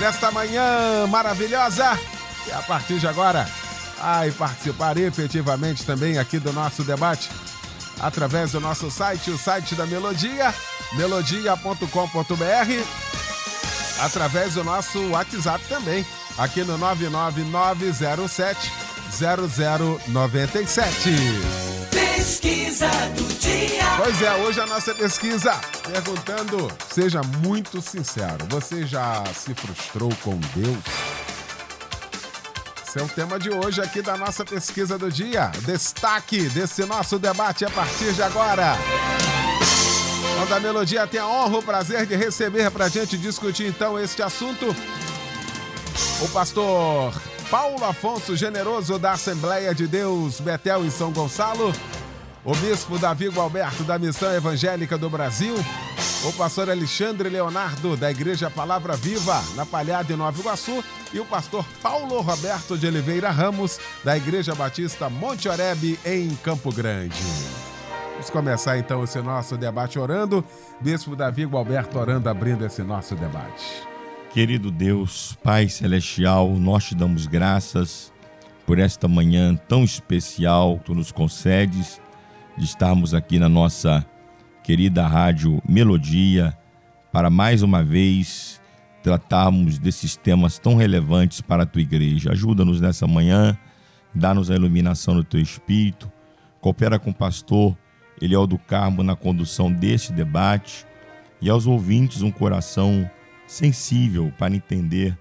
nesta manhã maravilhosa. E a partir de agora, ai, participar efetivamente também aqui do nosso debate através do nosso site, o site da Melodia, melodia.com.br, através do nosso WhatsApp também, aqui no 99907 0097. Pesquisa do dia. Pois é, hoje a nossa pesquisa perguntando, seja muito sincero, você já se frustrou com Deus? Esse é o tema de hoje aqui da nossa pesquisa do dia. Destaque desse nosso debate a partir de agora. Quando a Melodia tem a honra, o prazer de receber para a gente discutir então este assunto, o pastor Paulo Afonso Generoso da Assembleia de Deus Betel em São Gonçalo, o bispo Davi Gualberto da Missão Evangélica do Brasil, o pastor Alexandre Leonardo da Igreja Palavra Viva na Palhada em Nova Iguaçu e o pastor Paulo Roberto de Oliveira Ramos da Igreja Batista Monte Oreb em Campo Grande. Vamos começar então esse nosso debate orando. Bispo Davi Gualberto orando, abrindo esse nosso debate. Querido Deus, Pai Celestial, nós te damos graças por esta manhã tão especial que tu nos concedes de estarmos aqui na nossa querida rádio Melodia para mais uma vez tratarmos desses temas tão relevantes para a tua igreja. Ajuda-nos nessa manhã, dá-nos a iluminação do teu espírito, coopera com o pastor Eliel do Carmo na condução deste debate e aos ouvintes um coração sensível para entender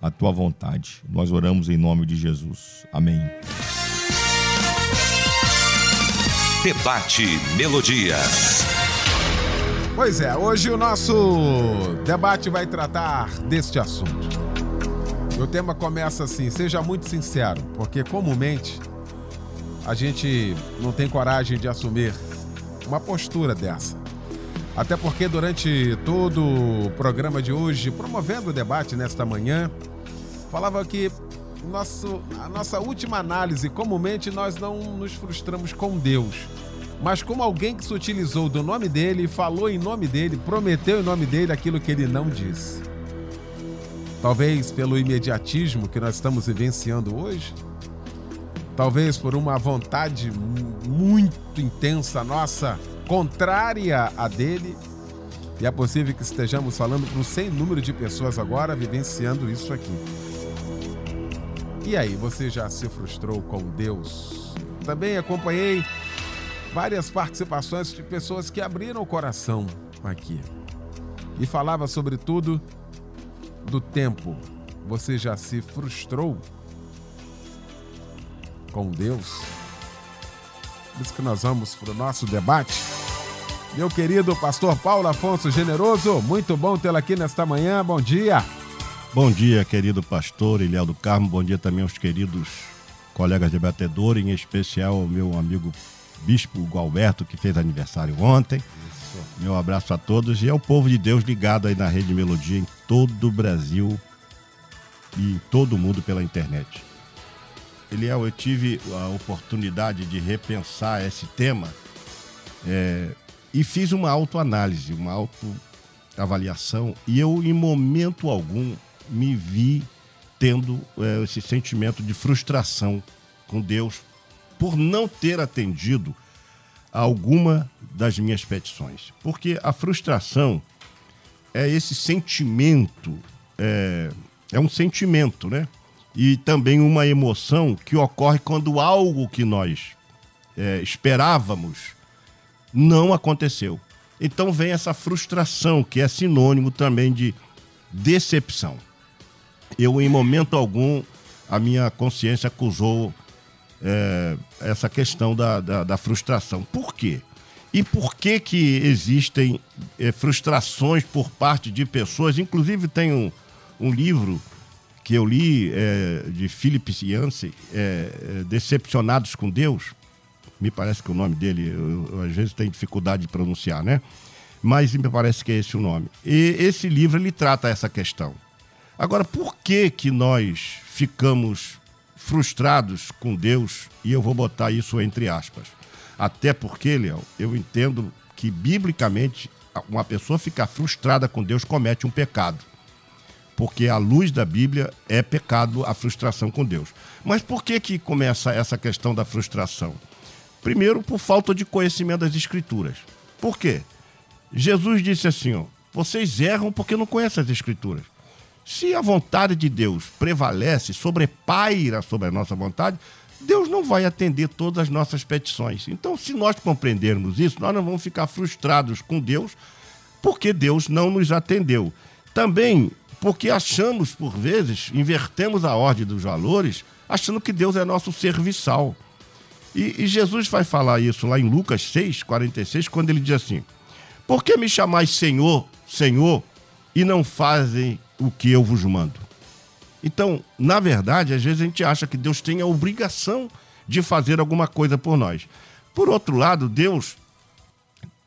a tua vontade. Nós oramos em nome de Jesus. Amém. Debate Melodia. Pois é, hoje o nosso debate vai tratar deste assunto. O tema começa assim: seja muito sincero, porque comumente a gente não tem coragem de assumir uma postura dessa. Até porque durante todo o programa de hoje, promovendo o debate nesta manhã, falava que nosso, a nossa última análise, comumente nós não nos frustramos com Deus, mas como alguém que se utilizou do nome dele, falou em nome dele, prometeu em nome dele aquilo que ele não disse. Talvez pelo imediatismo que nós estamos vivenciando hoje, talvez por uma vontade muito intensa nossa, contrária a dele, e é possível que estejamos falando para um sem número de pessoas agora vivenciando isso aqui. E aí, você já se frustrou com Deus? Também acompanhei várias participações de pessoas que abriram o coração aqui e falava sobretudo do tempo. Você já se frustrou com Deus? Por isso que nós vamos para o nosso debate. Meu querido pastor Paulo Afonso Generoso, muito bom tê-lo aqui nesta manhã. Bom dia. Bom dia, querido pastor Ilhéu do Carmo. Bom dia também aos queridos colegas debatedores, em especial ao meu amigo Bispo Gualberto, que fez aniversário ontem. Isso. Meu abraço a todos e ao povo de Deus ligado aí na Rede Melodia em todo o Brasil e em todo o mundo pela internet. Eliel, eu tive a oportunidade de repensar esse tema é, e fiz uma autoanálise, uma autoavaliação, e eu, em momento algum, me vi tendo é, esse sentimento de frustração com Deus por não ter atendido a alguma das minhas petições. Porque a frustração é esse sentimento, é, é um sentimento, né? E também uma emoção que ocorre quando algo que nós é, esperávamos não aconteceu. Então vem essa frustração, que é sinônimo também de decepção. Eu, em momento algum, a minha consciência acusou é, essa questão da, da, da, frustração. Por quê? E por que que existem é, frustrações por parte de pessoas? Inclusive tem um, um livro que eu li é, de Philip Yancey, é, é, Decepcionados com Deus, me parece que o nome dele, eu, eu, às vezes tenho dificuldade de pronunciar, né? Mas me parece que é esse o nome. E esse livro ele trata essa questão. Agora, por que que nós ficamos frustrados com Deus? E eu vou botar isso entre aspas. Até porque, Leão, eu entendo que biblicamente uma pessoa ficar frustrada com Deus comete um pecado. Porque a luz da Bíblia é pecado a frustração com Deus. Mas por que que começa essa questão da frustração? Primeiro, por falta de conhecimento das Escrituras. Por quê? Jesus disse assim: ó, vocês erram porque não conhecem as Escrituras. Se a vontade de Deus prevalece, sobrepaira sobre a nossa vontade, Deus não vai atender todas as nossas petições. Então, se nós compreendermos isso, nós não vamos ficar frustrados com Deus, porque Deus não nos atendeu. Também porque achamos, por vezes, invertemos a ordem dos valores, achando que Deus é nosso serviçal. E, e Jesus vai falar isso lá em Lucas 6, 46, quando ele diz assim: Por que me chamais Senhor, Senhor, e não fazem o que eu vos mando? Então, na verdade, às vezes a gente acha que Deus tem a obrigação de fazer alguma coisa por nós. Por outro lado, Deus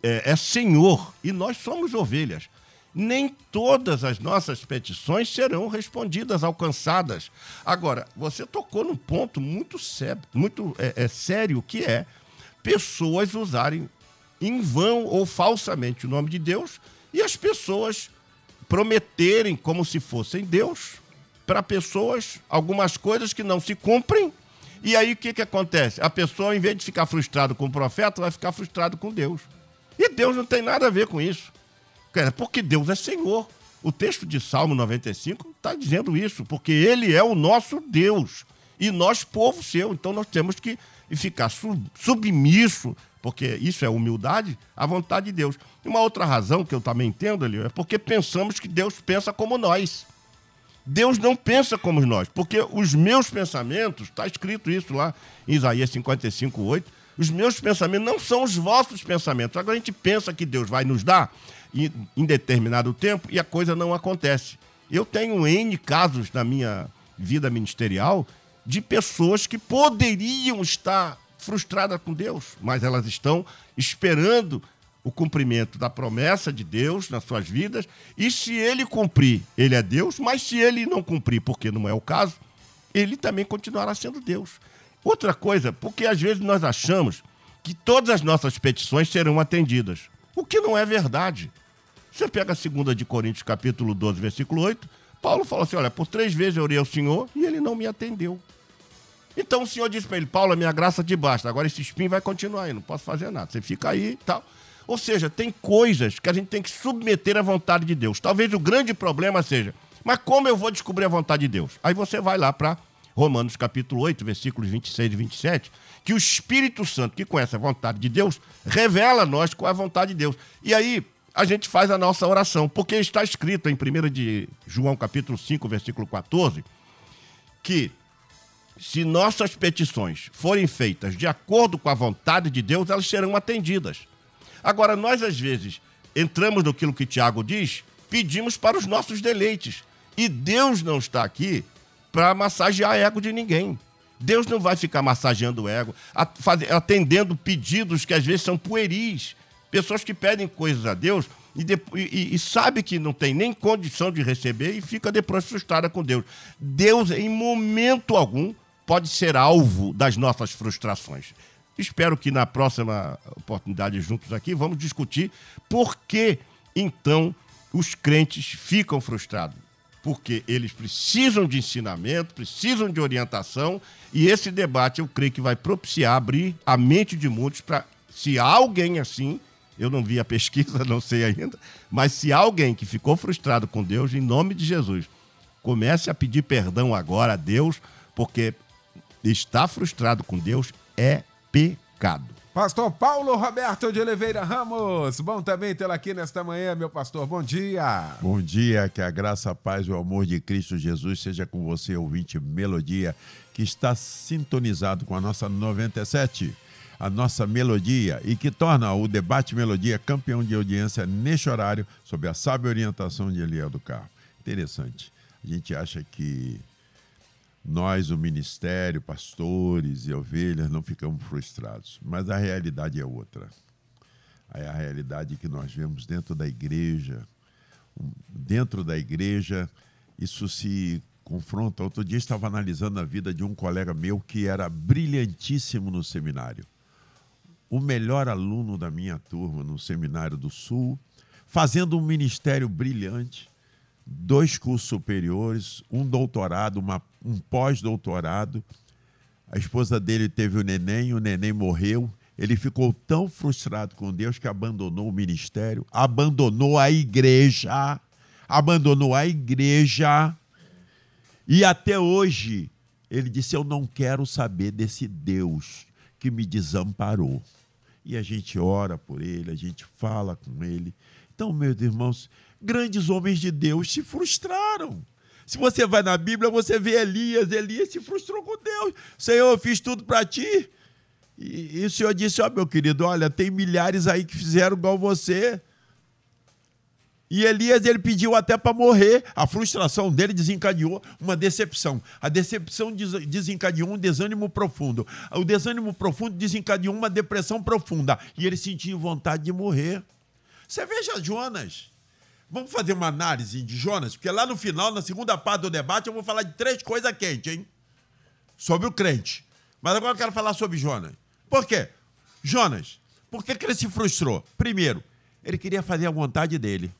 é, é Senhor e nós somos ovelhas. Nem todas as nossas petições serão respondidas, alcançadas. Agora, você tocou num ponto muito sério, muito é, é sério, que é pessoas usarem em vão ou falsamente o nome de Deus e as pessoas prometerem como se fossem Deus para pessoas algumas coisas que não se cumprem. E aí o que, que acontece? A pessoa, em vez de ficar frustrado com o profeta, vai ficar frustrado com Deus. E Deus não tem nada a ver com isso. Porque Deus é Senhor. O texto de Salmo 95 está dizendo isso, porque Ele é o nosso Deus e nós, povo seu. Então nós temos que ficar submisso, porque isso é humildade, à vontade de Deus. E uma outra razão que eu também entendo, ali é porque pensamos que Deus pensa como nós. Deus não pensa como nós, porque os meus pensamentos, está escrito isso lá em Isaías 55, 8, os meus pensamentos não são os vossos pensamentos. Agora a gente pensa que Deus vai nos dar em determinado tempo e a coisa não acontece. Eu tenho N casos na minha vida ministerial de pessoas que poderiam estar frustradas com Deus, mas elas estão esperando o cumprimento da promessa de Deus nas suas vidas, e se ele cumprir, ele é Deus, mas se ele não cumprir, porque não é o caso, ele também continuará sendo Deus. Outra coisa, porque às vezes nós achamos que todas as nossas petições serão atendidas, o que não é verdade. Você pega a segunda de Coríntios, capítulo 12, versículo 8, Paulo fala assim: olha, por três vezes eu orei ao Senhor e ele não me atendeu. Então o Senhor disse para ele: Paulo, a minha graça te basta, agora esse espinho vai continuar aí, não posso fazer nada. Você fica aí e tal. Ou seja, tem coisas que a gente tem que submeter à vontade de Deus. Talvez o grande problema seja, mas como eu vou descobrir a vontade de Deus? Aí você vai lá para Romanos capítulo 8, versículos 26 e 27, que o Espírito Santo, que conhece a vontade de Deus, revela a nós qual é a vontade de Deus. E aí a gente faz a nossa oração, porque está escrito em 1 de João capítulo 5, versículo 14, que se nossas petições forem feitas de acordo com a vontade de Deus, elas serão atendidas. Agora, nós às vezes entramos naquilo que Tiago diz, pedimos para os nossos deleites. E Deus não está aqui para massagear ego de ninguém. Deus não vai ficar massageando o ego, atendendo pedidos que às vezes são pueris. Pessoas que pedem coisas a Deus e, e, e, sabe que não tem nem condição de receber e fica depois frustrada com Deus. Deus, em momento algum, pode ser alvo das nossas frustrações. Espero que na próxima oportunidade juntos aqui vamos discutir por que então os crentes ficam frustrados. Porque eles precisam de ensinamento, precisam de orientação, e esse debate eu creio que vai propiciar abrir a mente de muitos para, se alguém assim, eu não vi a pesquisa, não sei ainda, mas se alguém que ficou frustrado com Deus, em nome de Jesus, comece a pedir perdão agora a Deus, porque estar frustrado com Deus é pecado. Pastor Paulo Roberto de Oliveira Ramos, bom também tê-lo aqui nesta manhã, meu pastor. Bom dia. Bom dia, que a graça, a paz e o amor de Cristo Jesus seja com você, ouvinte Melodia, que está sintonizado com a nossa 97, a nossa melodia, e que torna o debate Melodia campeão de audiência neste horário, sob a sábia orientação de Eliel do Carmo. Interessante. A gente acha que nós, o ministério, pastores e ovelhas, não ficamos frustrados. Mas a realidade é outra. É a realidade que nós vemos dentro da igreja. Dentro da igreja, isso se confronta. Outro dia estava analisando a vida de um colega meu que era brilhantíssimo no seminário. O melhor aluno da minha turma no Seminário do Sul, fazendo um ministério brilhante, dois cursos superiores, um doutorado, uma, um pós-doutorado. A esposa dele teve o neném, o neném morreu. Ele ficou tão frustrado com Deus que abandonou o ministério, abandonou a igreja, abandonou a igreja. E até hoje ele disse: Eu não quero saber desse Deus que me desamparou. E a gente ora por ele, a gente fala com ele. Então, meus irmãos, grandes homens de Deus se frustraram. Se você vai na Bíblia, você vê Elias. Elias se frustrou com Deus. Senhor, eu fiz tudo para ti. E, e, o Senhor disse: Ó, oh, meu querido, olha, tem milhares aí que fizeram igual você. E Elias ele pediu até para morrer. A frustração dele desencadeou uma decepção. A decepção desencadeou um desânimo profundo. O desânimo profundo desencadeou uma depressão profunda. E ele sentiu vontade de morrer. Você veja Jonas. Vamos fazer uma análise de Jonas, porque lá no final, na segunda parte do debate, eu vou falar de três coisas quentes, hein? Sobre o crente. Mas agora eu quero falar sobre Jonas. Por quê? Jonas, por que, que ele se frustrou? Primeiro, ele queria fazer a vontade dele.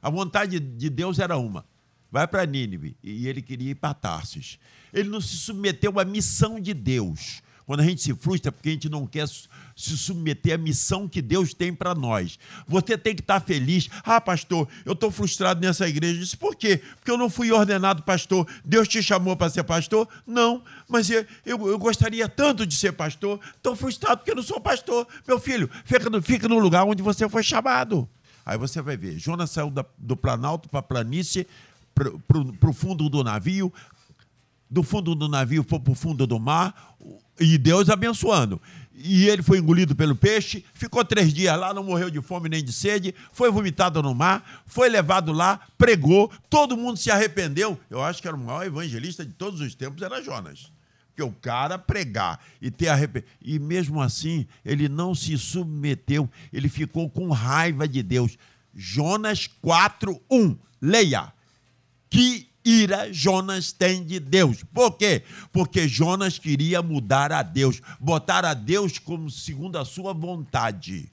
A vontade de Deus era uma: vai para Nínive. E ele queria ir para Tarsis. Ele não se submeteu à missão de Deus. Quando a gente se frustra é porque a gente não quer se submeter à missão que Deus tem para nós. Você tem que estar tá feliz. Ah, pastor, eu estou frustrado nessa igreja. Eu disse, por quê? Porque eu não fui ordenado pastor. Deus te chamou para ser pastor? Não, mas eu, eu, eu, gostaria tanto de ser pastor. Estou frustrado porque eu não sou pastor. Meu filho, fica no, fica no lugar onde você foi chamado. Aí você vai ver, Jonas saiu da, do Planalto para a planície, para o fundo do navio, do fundo do navio foi para o fundo do mar, e Deus abençoando. E ele foi engolido pelo peixe, ficou três dias lá, não morreu de fome nem de sede, foi vomitado no mar, foi levado lá, pregou, todo mundo se arrependeu. Eu acho que era o maior evangelista de todos os tempos, era Jonas. Porque o cara pregar e ter arrependimento. E mesmo assim, ele não se submeteu, ele ficou com raiva de Deus. Jonas 4:1. Leia. Que ira Jonas tem de Deus. Por quê? Porque Jonas queria mudar a Deus, botar a Deus como segundo a sua vontade.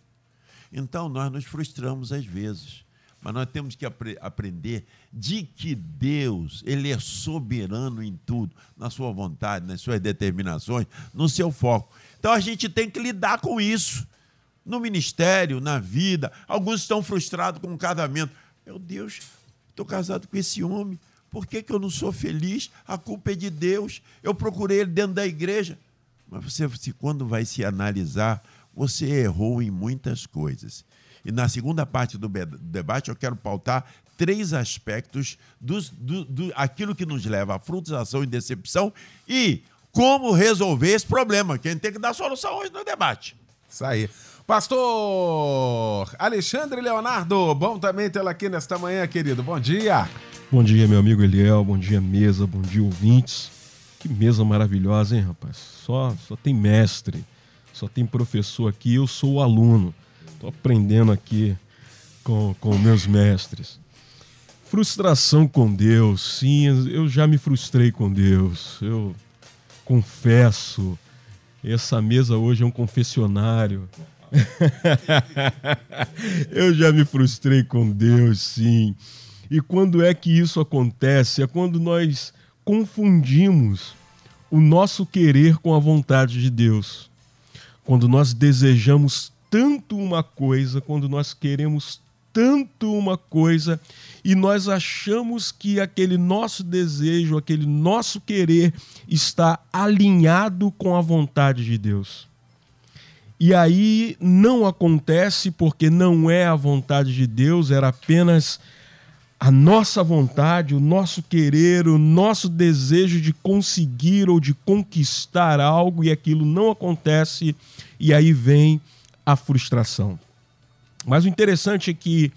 Então nós nos frustramos às vezes. Mas nós temos que apre aprender de que Deus, Ele é soberano em tudo, na sua vontade, nas suas determinações, no seu foco. Então a gente tem que lidar com isso. No ministério, na vida. Alguns estão frustrados com o casamento. Meu Deus, estou casado com esse homem. Por que, que eu não sou feliz? A culpa é de Deus. Eu procurei ele dentro da igreja. Mas você, se quando vai se analisar, você errou em muitas coisas. E na segunda parte do debate eu quero pautar três aspectos dos, do, do, aquilo que nos leva à frustração e decepção e como resolver esse problema. Quem tem que dar solução hoje no debate. Isso aí. Pastor Alexandre Leonardo, bom também tê-lo aqui nesta manhã, querido. Bom dia. Bom dia, meu amigo Eliel. Bom dia, mesa. Bom dia, ouvintes. Que mesa maravilhosa, hein, rapaz? Só, só tem mestre, só tem professor aqui. Eu sou o aluno. Estou aprendendo aqui com, com meus mestres. Frustração com Deus, sim, eu já me frustrei com Deus. Eu confesso. Essa mesa hoje é um confessionário. eu já me frustrei com Deus, sim. E quando é que isso acontece? É quando nós confundimos o nosso querer com a vontade de Deus. Quando nós desejamos tanto uma coisa, quando nós queremos tanto uma coisa e nós achamos que aquele nosso desejo, aquele nosso querer está alinhado com a vontade de Deus. E aí não acontece porque não é a vontade de Deus, era apenas a nossa vontade, o nosso querer, o nosso desejo de conseguir ou de conquistar algo e aquilo não acontece, e aí vem a frustração. Mas o interessante é que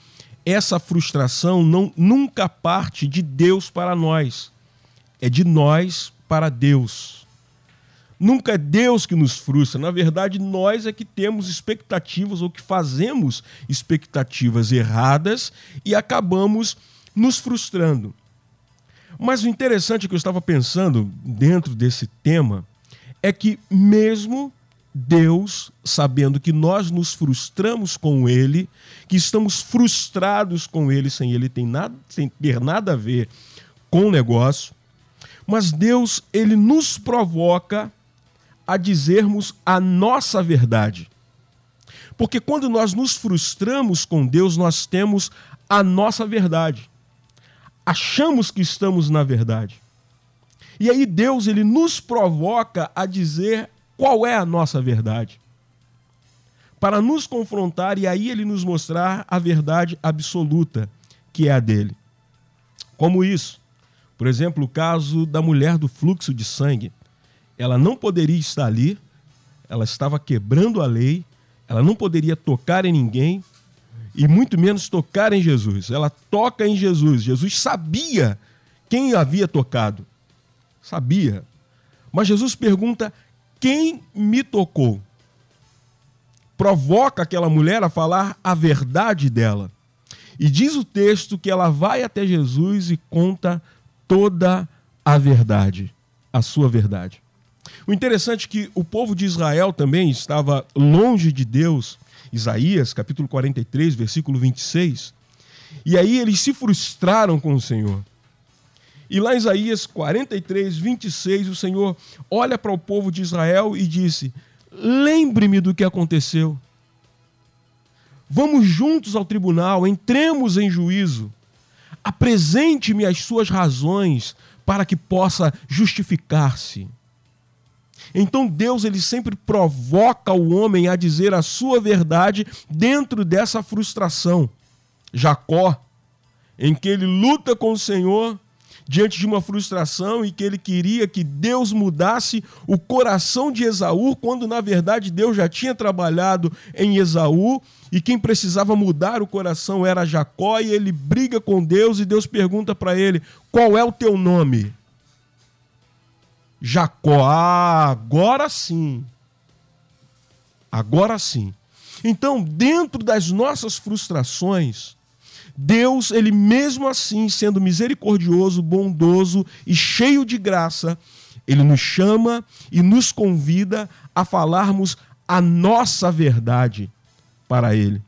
essa frustração não, nunca parte de Deus para nós, é de nós para Deus. Nunca é Deus que nos frustra. Na verdade, nós é que temos expectativas ou que fazemos expectativas erradas e acabamos nos frustrando. Mas o interessante que eu estava pensando dentro desse tema é que, mesmo Deus, sabendo que nós nos frustramos com Ele, que estamos frustrados com Ele sem Ele tem nada, sem ter nada a ver com o negócio, mas Deus ele nos provoca a dizermos a nossa verdade. Porque quando nós nos frustramos com Deus, nós temos a nossa verdade. Achamos que estamos na verdade. E aí Deus ele nos provoca a dizer qual é a nossa verdade. Para nos confrontar e aí ele nos mostrar a verdade absoluta, que é a dele. Como isso? Por exemplo, o caso da mulher do fluxo de sangue ela não poderia estar ali, ela estava quebrando a lei, ela não poderia tocar em ninguém e muito menos tocar em Jesus. Ela toca em Jesus. Jesus sabia quem havia tocado. Sabia. Mas Jesus pergunta: quem me tocou? Provoca aquela mulher a falar a verdade dela. E diz o texto que ela vai até Jesus e conta toda a verdade, a sua verdade. O interessante é que o povo de Israel também estava longe de Deus, Isaías, capítulo 43, versículo 26. E aí eles se frustraram com o Senhor. E lá em Isaías 43, 26, o Senhor olha para o povo de Israel e disse: Lembre-me do que aconteceu. Vamos juntos ao tribunal, entremos em juízo. Apresente-me as suas razões para que possa justificar-se. Então Deus ele sempre provoca o homem a dizer a sua verdade dentro dessa frustração. Jacó, em que ele luta com o Senhor diante de uma frustração e que ele queria que Deus mudasse o coração de Esaú, quando na verdade Deus já tinha trabalhado em Esaú e quem precisava mudar o coração era Jacó, e ele briga com Deus e Deus pergunta para ele: "Qual é o teu nome?" Jacó. Ah, agora sim. Agora sim. Então, dentro das nossas frustrações, Deus, ele mesmo assim, sendo misericordioso, bondoso e cheio de graça, ele nos chama e nos convida a falarmos a nossa verdade para ele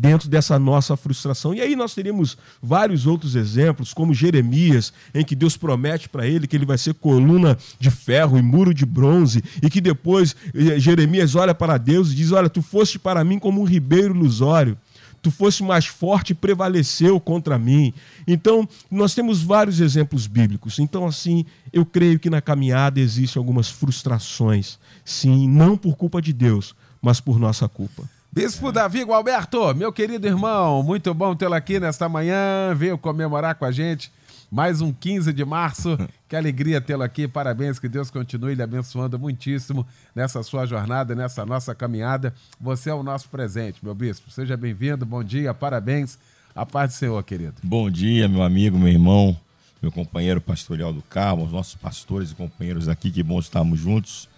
dentro dessa nossa frustração. E aí nós teríamos vários outros exemplos, como Jeremias, em que Deus promete para ele que ele vai ser coluna de ferro e muro de bronze, e que depois eh, Jeremias olha para Deus e diz: Olha, tu foste para mim como um ribeiro ilusório. Tu foste mais forte prevaleceu contra mim. Então, nós temos vários exemplos bíblicos. Então, assim, eu creio que na caminhada existem algumas frustrações. Sim, não por culpa de Deus, mas por nossa culpa. Bispo Davi Gualberto, meu querido irmão, muito bom tê-lo aqui nesta manhã, veio comemorar com a gente mais um 15 de março. Que alegria tê-lo aqui, parabéns, que Deus continue lhe abençoando muitíssimo nessa sua jornada, nessa nossa caminhada. Você é o nosso presente, meu bispo. Seja bem-vindo, bom dia, parabéns. A paz do Senhor, querido. Bom dia, meu amigo, meu irmão, meu companheiro pastoral do Carmo, os nossos pastores e companheiros aqui, que bom estarmos juntos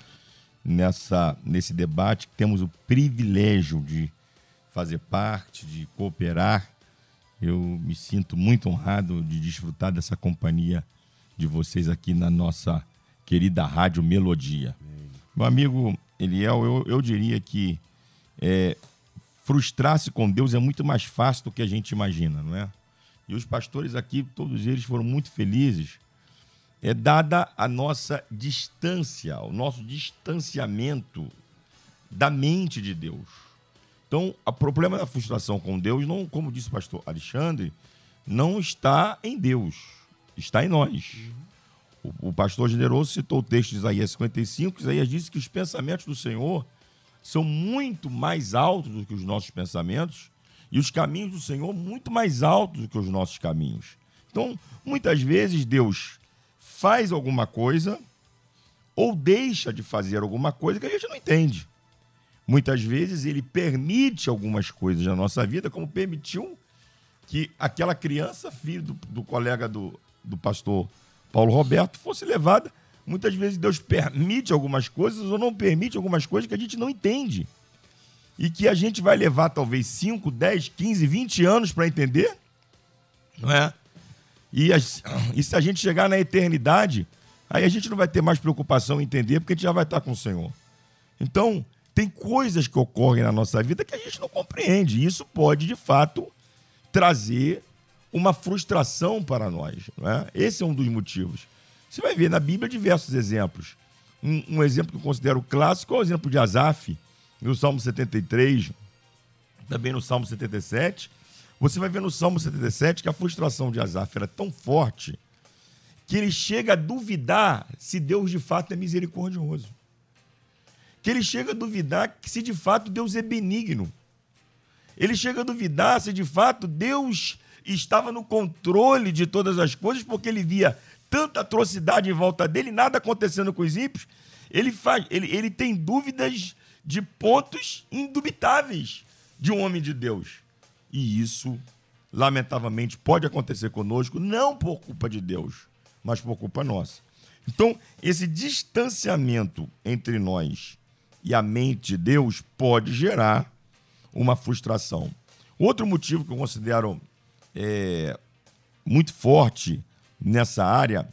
nessa, nesse debate, temos o privilégio de fazer parte, de cooperar. Eu me sinto muito honrado de desfrutar dessa companhia de vocês aqui na nossa querida Rádio Melodia. Meu amigo Eliel, eu, eu diria que é, frustrar-se com Deus é muito mais fácil do que a gente imagina, não é? E os pastores aqui, todos eles foram muito felizes é dada a nossa distância, o nosso distanciamento da mente de Deus. Então, o problema da frustração com Deus, não, como disse o pastor Alexandre, não está em Deus, está em nós. O, o pastor generoso citou o texto de Isaías 55, Isaías disse que os pensamentos do Senhor são muito mais altos do que os nossos pensamentos e os caminhos do Senhor muito mais altos do que os nossos caminhos. Então, muitas vezes Deus faz alguma coisa ou deixa de fazer alguma coisa que a gente não entende. Muitas vezes ele permite algumas coisas na nossa vida, como permitiu que aquela criança, filho do, do colega do, do pastor Paulo Roberto, fosse levada. Muitas vezes Deus permite algumas coisas ou não permite algumas coisas que a gente não entende. E que a gente vai levar talvez 5, 10, 15, 20 anos para entender. Não é? E, as- e se a gente chegar na eternidade, aí a gente não vai ter mais preocupação em entender, porque a gente já vai estar com o Senhor. Então, tem coisas que ocorrem na nossa vida que a gente não compreende. E isso pode, de fato, trazer uma frustração para nós. Não é? Esse é um dos motivos. Você vai ver na Bíblia diversos exemplos. Um, um exemplo que eu considero clássico é o exemplo de Asaf, no Salmo 73, também no Salmo 77. Você vai ver no Salmo 77 que a frustração de Asaf era tão forte que ele chega a duvidar se Deus de fato é misericordioso. Que ele chega a duvidar se de fato Deus é benigno. Ele chega a duvidar se de fato Deus estava no controle de todas as coisas, porque ele via tanta atrocidade em volta dele, nada acontecendo com os ímpios. Ele, faz, ele, ele tem dúvidas de pontos indubitáveis de um homem de Deus. E isso, lamentavelmente, pode acontecer conosco, não por culpa de Deus, mas por culpa nossa. Então, esse distanciamento entre nós e a mente de Deus pode gerar uma frustração. Outro motivo que eu considero é, muito forte nessa área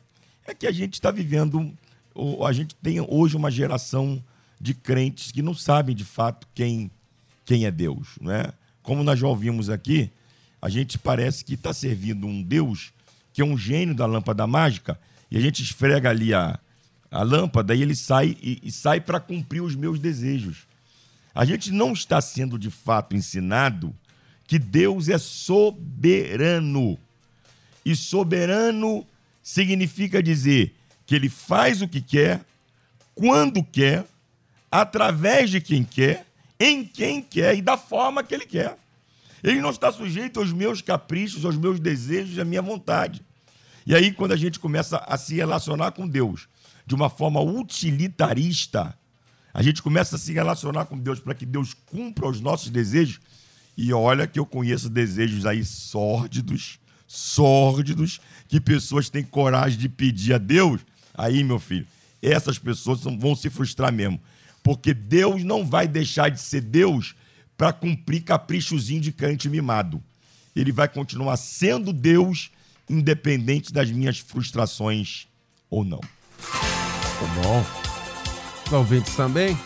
é que a gente está vivendo, ou a gente tem hoje uma geração de crentes que não sabem de fato quem, quem é Deus. Né? Como nós já ouvimos aqui, a gente parece que está servindo um Deus que é um gênio da lâmpada mágica e a gente esfrega ali a, a lâmpada e ele sai e, e sai para cumprir os meus desejos. A gente não está sendo de fato ensinado que Deus é soberano. E soberano significa dizer que ele faz o que quer, quando quer, através de quem quer, em quem quer e da forma que ele quer. Ele não está sujeito aos meus caprichos, aos meus desejos, à minha vontade. E aí, quando a gente começa a se relacionar com Deus de uma forma utilitarista, a gente começa a se relacionar com Deus para que Deus cumpra os nossos desejos. E olha que eu conheço desejos aí sórdidos, sórdidos, que pessoas têm coragem de pedir a Deus. Aí, meu filho, essas pessoas vão se frustrar mesmo. Porque Deus não vai deixar de ser Deus para cumprir caprichozinho de crente mimado. Ele vai continuar sendo Deus, independente das minhas frustrações ou não. Tá bom. Os ouvintes também.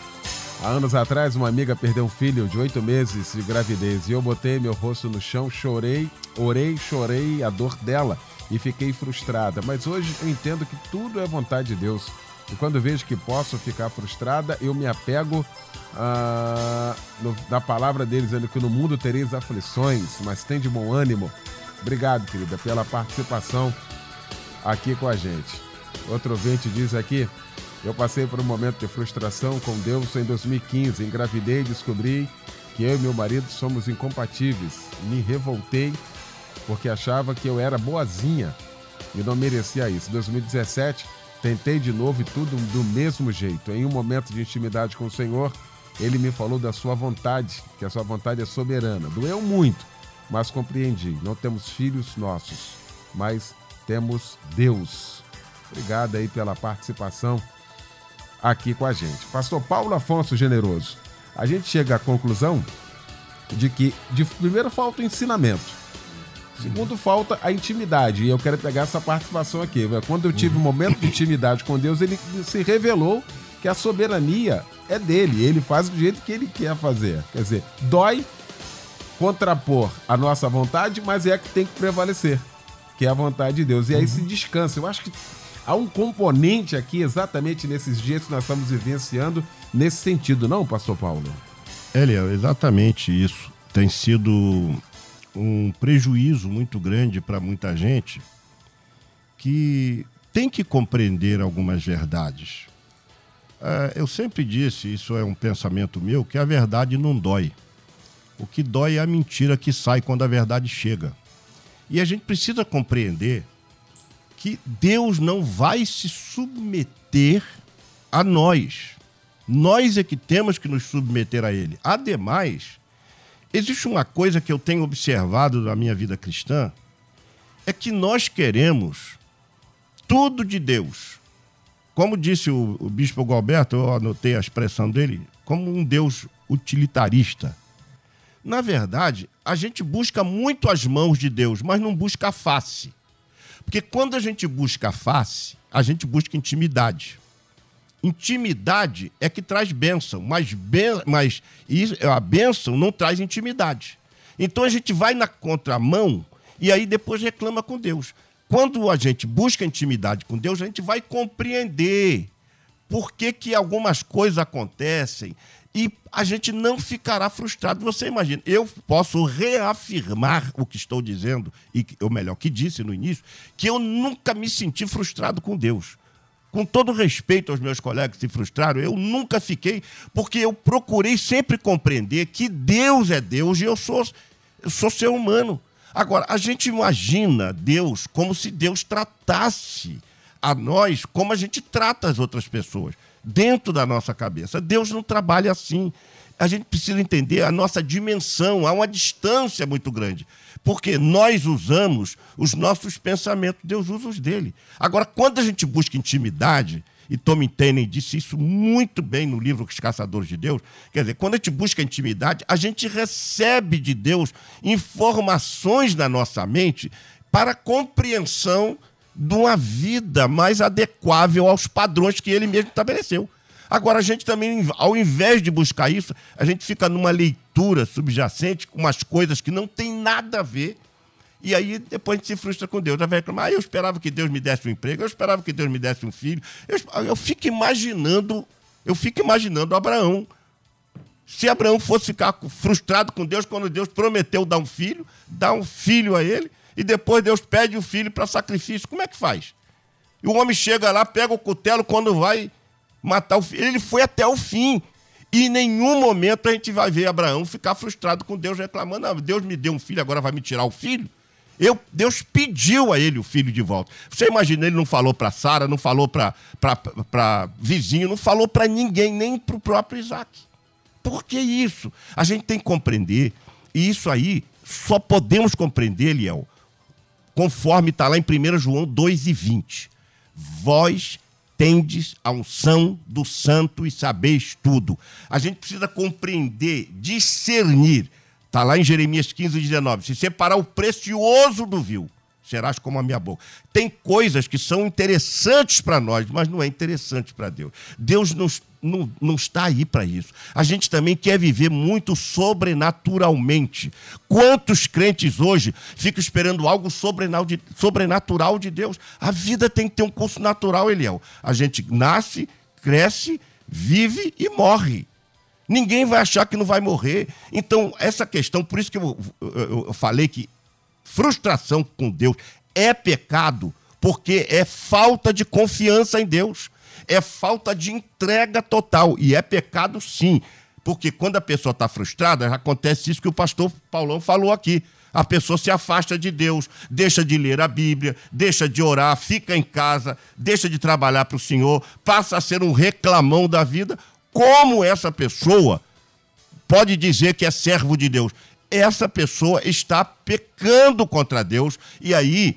Há anos atrás, uma amiga perdeu um filho de oito meses de gravidez e eu botei meu rosto no chão, chorei, orei, chorei a dor dela e fiquei frustrada. Mas hoje eu entendo que tudo é vontade de Deus. E quando vejo que posso ficar frustrada, eu me apego ah, na palavra dele, dizendo que no mundo tereis aflições, mas tem de bom ânimo. Obrigado, querida, pela participação aqui com a gente. Outro ouvinte diz aqui: Eu passei por um momento de frustração com Deus em 2015. Engravidei e descobri que eu e meu marido somos incompatíveis. Me revoltei porque achava que eu era boazinha e não merecia isso. Em 2017, tentei de novo e tudo do mesmo jeito. Em um momento de intimidade com o Senhor, ele me falou da sua vontade, que a sua vontade é soberana. Doeu muito, mas compreendi. Não temos filhos nossos, mas temos Deus. Obrigado aí pela participação aqui com a gente. Pastor Paulo Afonso Generoso, a gente chega à conclusão de que, de, primeiro, falta o ensinamento. Segundo, falta a intimidade. E eu quero pegar essa participação aqui. Quando eu tive um momento de intimidade com Deus, ele se revelou que a soberania é dele. Ele faz do jeito que ele quer fazer. Quer dizer, dói contrapor a nossa vontade, mas é a que tem que prevalecer, que é a vontade de Deus. E aí se descansa. Eu acho que há um componente aqui, exatamente nesses dias que nós estamos vivenciando, nesse sentido, não, Pastor Paulo? Eliel, exatamente isso. Tem sido um prejuízo muito grande para muita gente que tem que compreender algumas verdades. É, eu sempre disse, isso é um pensamento meu, que a verdade não dói. O que dói é a mentira que sai quando a verdade chega. E a gente precisa compreender que Deus não vai se submeter a nós. Nós é que temos que nos submeter a Ele. Ademais, existe uma coisa que eu tenho observado na minha vida cristã, é que nós queremos tudo de Deus. Como disse o, o bispo Galberto, eu anotei a expressão dele, como um Deus utilitarista. Na verdade, a gente busca muito as mãos de Deus, mas não busca a face. Porque quando a gente busca a face, a gente busca intimidade. Intimidade é que traz bênção, mas, ben, mas isso, a bênção não traz intimidade. Então a gente vai na contramão e aí depois reclama com Deus. Quando a gente busca intimidade com Deus, a gente vai compreender por que, que algumas coisas acontecem e a gente não ficará frustrado. Você imagina, eu posso reafirmar o que estou dizendo, e ou melhor, que disse no início, que eu nunca me senti frustrado com Deus. Com todo respeito aos meus colegas que se frustraram, eu nunca fiquei, porque eu procurei sempre compreender que Deus é Deus e eu sou, eu sou ser humano. Agora, a gente imagina Deus como se Deus tratasse a nós como a gente trata as outras pessoas dentro da nossa cabeça. Deus não trabalha assim. A gente precisa entender a nossa dimensão, há uma distância muito grande. Porque nós usamos os nossos pensamentos, Deus usa os dele. Agora, quando a gente busca intimidade, e Tommy Tenney disse isso muito bem no livro Os Caçadores de Deus. Quer dizer, quando a gente busca intimidade, a gente recebe de Deus informações na nossa mente para compreensão de uma vida mais adequável aos padrões que ele mesmo estabeleceu. Agora, a gente também, ao invés de buscar isso, a gente fica numa leitura subjacente com umas coisas que não tem nada a ver. E aí depois a gente se frustra com Deus. Vai reclamar, ah, eu esperava que Deus me desse um emprego, eu esperava que Deus me desse um filho. Eu, eu fico imaginando, eu fico imaginando Abraão. Se Abraão fosse ficar frustrado com Deus quando Deus prometeu dar um filho, dar um filho a ele, e depois Deus pede o filho para sacrifício. Como é que faz? E o homem chega lá, pega o cutelo quando vai matar o filho. Ele foi até o fim. E em nenhum momento a gente vai ver Abraão ficar frustrado com Deus, reclamando: ah, Deus me deu um filho, agora vai me tirar o filho. Eu, Deus pediu a ele o filho de volta. Você imagina, ele não falou para Sara, não falou para vizinho, não falou para ninguém, nem para o próprio Isaac. Por que isso? A gente tem que compreender. E isso aí só podemos compreender, Liel, conforme está lá em 1 João 2 e 20. Vós tendes a unção do santo e sabeis tudo. A gente precisa compreender, discernir. Está lá em Jeremias 15, 19. Se separar o precioso do vil, serás como a minha boca. Tem coisas que são interessantes para nós, mas não é interessante para Deus. Deus nos não, não está aí para isso. A gente também quer viver muito sobrenaturalmente. Quantos crentes hoje ficam esperando algo sobrenatural de Deus? A vida tem que ter um curso natural, Eliel. A gente nasce, cresce, vive e morre. Ninguém vai achar que não vai morrer. Então, essa questão, por isso que eu, eu, eu falei que frustração com Deus é pecado, porque é falta de confiança em Deus é falta de entrega total. E é pecado, sim. Porque quando a pessoa está frustrada, acontece isso que o pastor Paulão falou aqui. A pessoa se afasta de Deus, deixa de ler a Bíblia, deixa de orar, fica em casa, deixa de trabalhar para o Senhor, passa a ser um reclamão da vida. Como essa pessoa pode dizer que é servo de Deus? Essa pessoa está pecando contra Deus e aí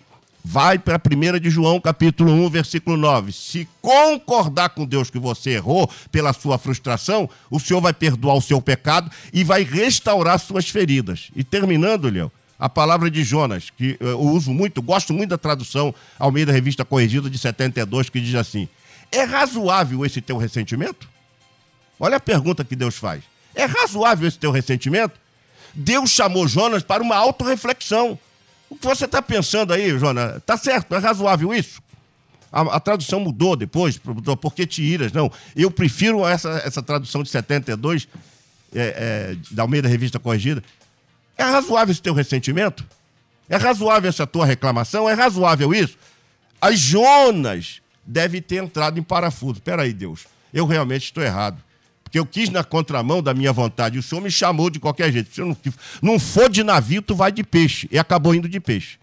Vai para 1 de João, capítulo 1, versículo 9. Se concordar com Deus que você errou pela sua frustração, o Senhor vai perdoar o seu pecado e vai restaurar suas feridas. E terminando, Léo, a palavra de Jonas, que eu uso muito, gosto muito da tradução ao meio da revista corrigida de 72, que diz assim: É razoável esse teu ressentimento? Olha a pergunta que Deus faz. É razoável esse teu ressentimento? Deus chamou Jonas para uma autorreflexão. O que você está pensando aí, Jonas? Tá certo, é razoável isso? A, a, tradução mudou depois, porque te iras. Não, eu prefiro essa, essa tradução de 72, é, é, da Almeida Revista Corrigida. É razoável esse teu ressentimento? É razoável essa tua reclamação? É razoável isso? As Jonas deve ter entrado em parafuso. Espera aí, Deus, eu realmente estou errado porque eu quis na contramão da minha vontade. O senhor me chamou de qualquer jeito. Se eu não, não for de navio, tu vai de peixe. E acabou indo de peixe.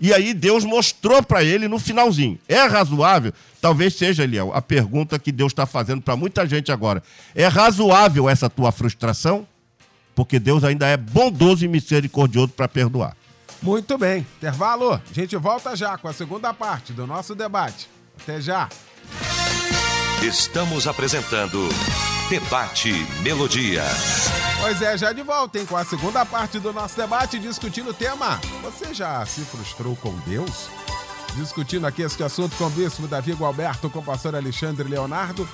E aí Deus mostrou para ele no finalzinho. É razoável? Talvez seja, Eliel, a pergunta que Deus está fazendo para muita gente agora. É razoável essa tua frustração? Porque Deus ainda é bondoso e misericordioso para perdoar. Muito bem, intervalo. A gente volta já com a segunda parte do nosso debate. Até já. Estamos apresentando Debate Melodia. Pois é, já de volta, hein? Com a segunda parte do nosso debate, discutindo o tema. Você já se frustrou com Deus? Discutindo aqui este assunto com o bispo Davi Gualberto, com o pastor Alexandre Leonardo,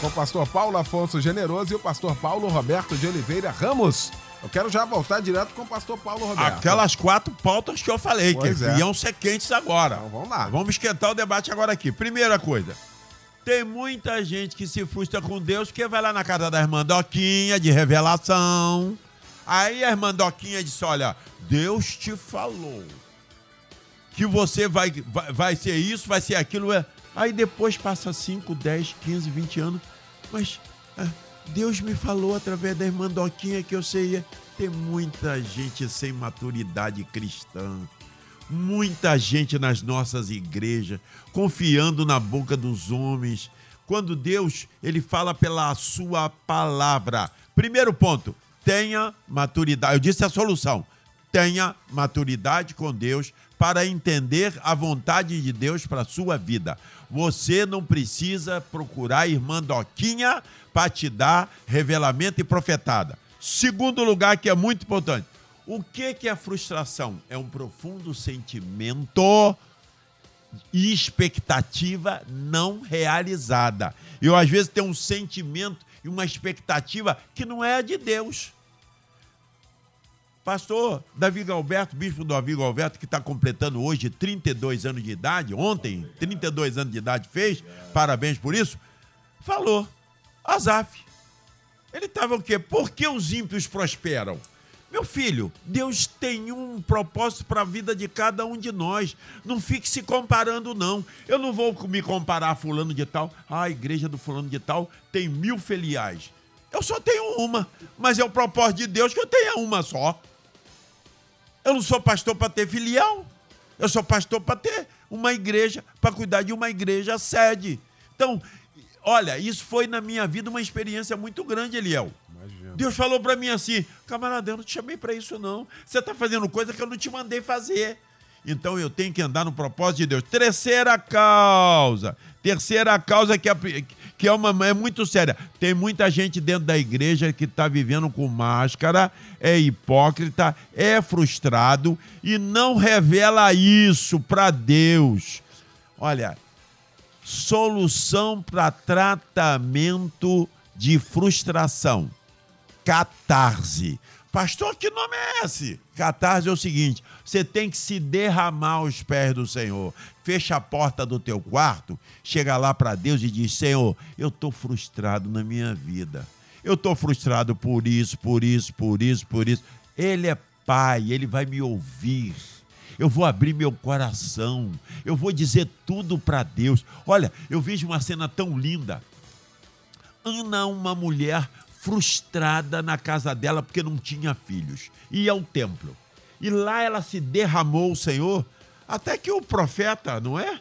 com o pastor Paulo Afonso Generoso e o pastor Paulo Roberto de Oliveira Ramos. Eu quero já voltar direto com o pastor Paulo Roberto. Aquelas quatro pautas que eu falei, Pois que é. iam ser quentes agora. Então, vamos lá. Vamos esquentar o debate agora aqui. Primeira coisa. Tem muita gente que se frustra com Deus porque vai lá na casa da irmã Doquinha de revelação. Aí a irmã Doquinha disse: Olha, Deus te falou que você vai, vai, vai ser isso, vai ser aquilo. é. Aí depois passa 5, 10, 15, 20 anos. Mas ah, Deus me falou através da irmã Doquinha que eu sei. Tem muita gente sem maturidade cristã. Muita gente nas nossas igrejas confiando na boca dos homens. Quando Deus, ele fala pela sua palavra. Primeiro ponto, tenha maturidade. Eu disse a solução. Tenha maturidade com Deus para entender a vontade de Deus para a sua vida. Você não precisa procurar a irmã Doquinha para te dar revelamento e profetada. Segundo lugar, que é muito importante. O que, que é frustração? É um profundo sentimento e expectativa não realizada. Eu, às vezes, tenho um sentimento e uma expectativa que não é a de Deus. Pastor Davi Galberto, bispo Davi Galberto, que está completando hoje 32 anos de idade, ontem, 32 anos de idade fez, parabéns por isso, falou, Azaf, ele estava o quê? Por que os ímpios prosperam? Meu filho, Deus tem um propósito para a vida de cada um de nós. Não fique se comparando, não. Eu não vou me comparar a fulano de tal. Ah, a igreja do fulano de tal tem mil filiais. Eu só tenho uma, mas é o propósito de Deus que eu tenha uma só. Eu não sou pastor para ter filial. Eu sou pastor para ter uma igreja, para cuidar de uma igreja sede. Então, olha, isso foi na minha vida uma experiência muito grande, Eliel. Deus falou para mim assim: camarada, eu não te chamei para isso, não. Você está fazendo coisa que eu não te mandei fazer. Então eu tenho que andar no propósito de Deus. Terceira causa. Terceira causa que é, que é, uma, é muito séria. Tem muita gente dentro da igreja que está vivendo com máscara, é hipócrita, é frustrado e não revela isso para Deus. Olha, solução para tratamento de frustração. Catarse. Pastor, que nome é esse? Catarse é o seguinte: você tem que se derramar aos pés do Senhor. Fecha a porta do teu quarto, chega lá para Deus e diz: Senhor, eu estou frustrado na minha vida. Eu estou frustrado por isso, por isso, por isso, por isso. Ele é pai, ele vai me ouvir. Eu vou abrir meu coração. Eu vou dizer tudo para Deus. Olha, eu vejo uma cena tão linda. Ana, uma mulher frustrada na casa dela porque não tinha filhos. Ia ao templo. E lá ela se derramou o Senhor, até que o profeta, não é?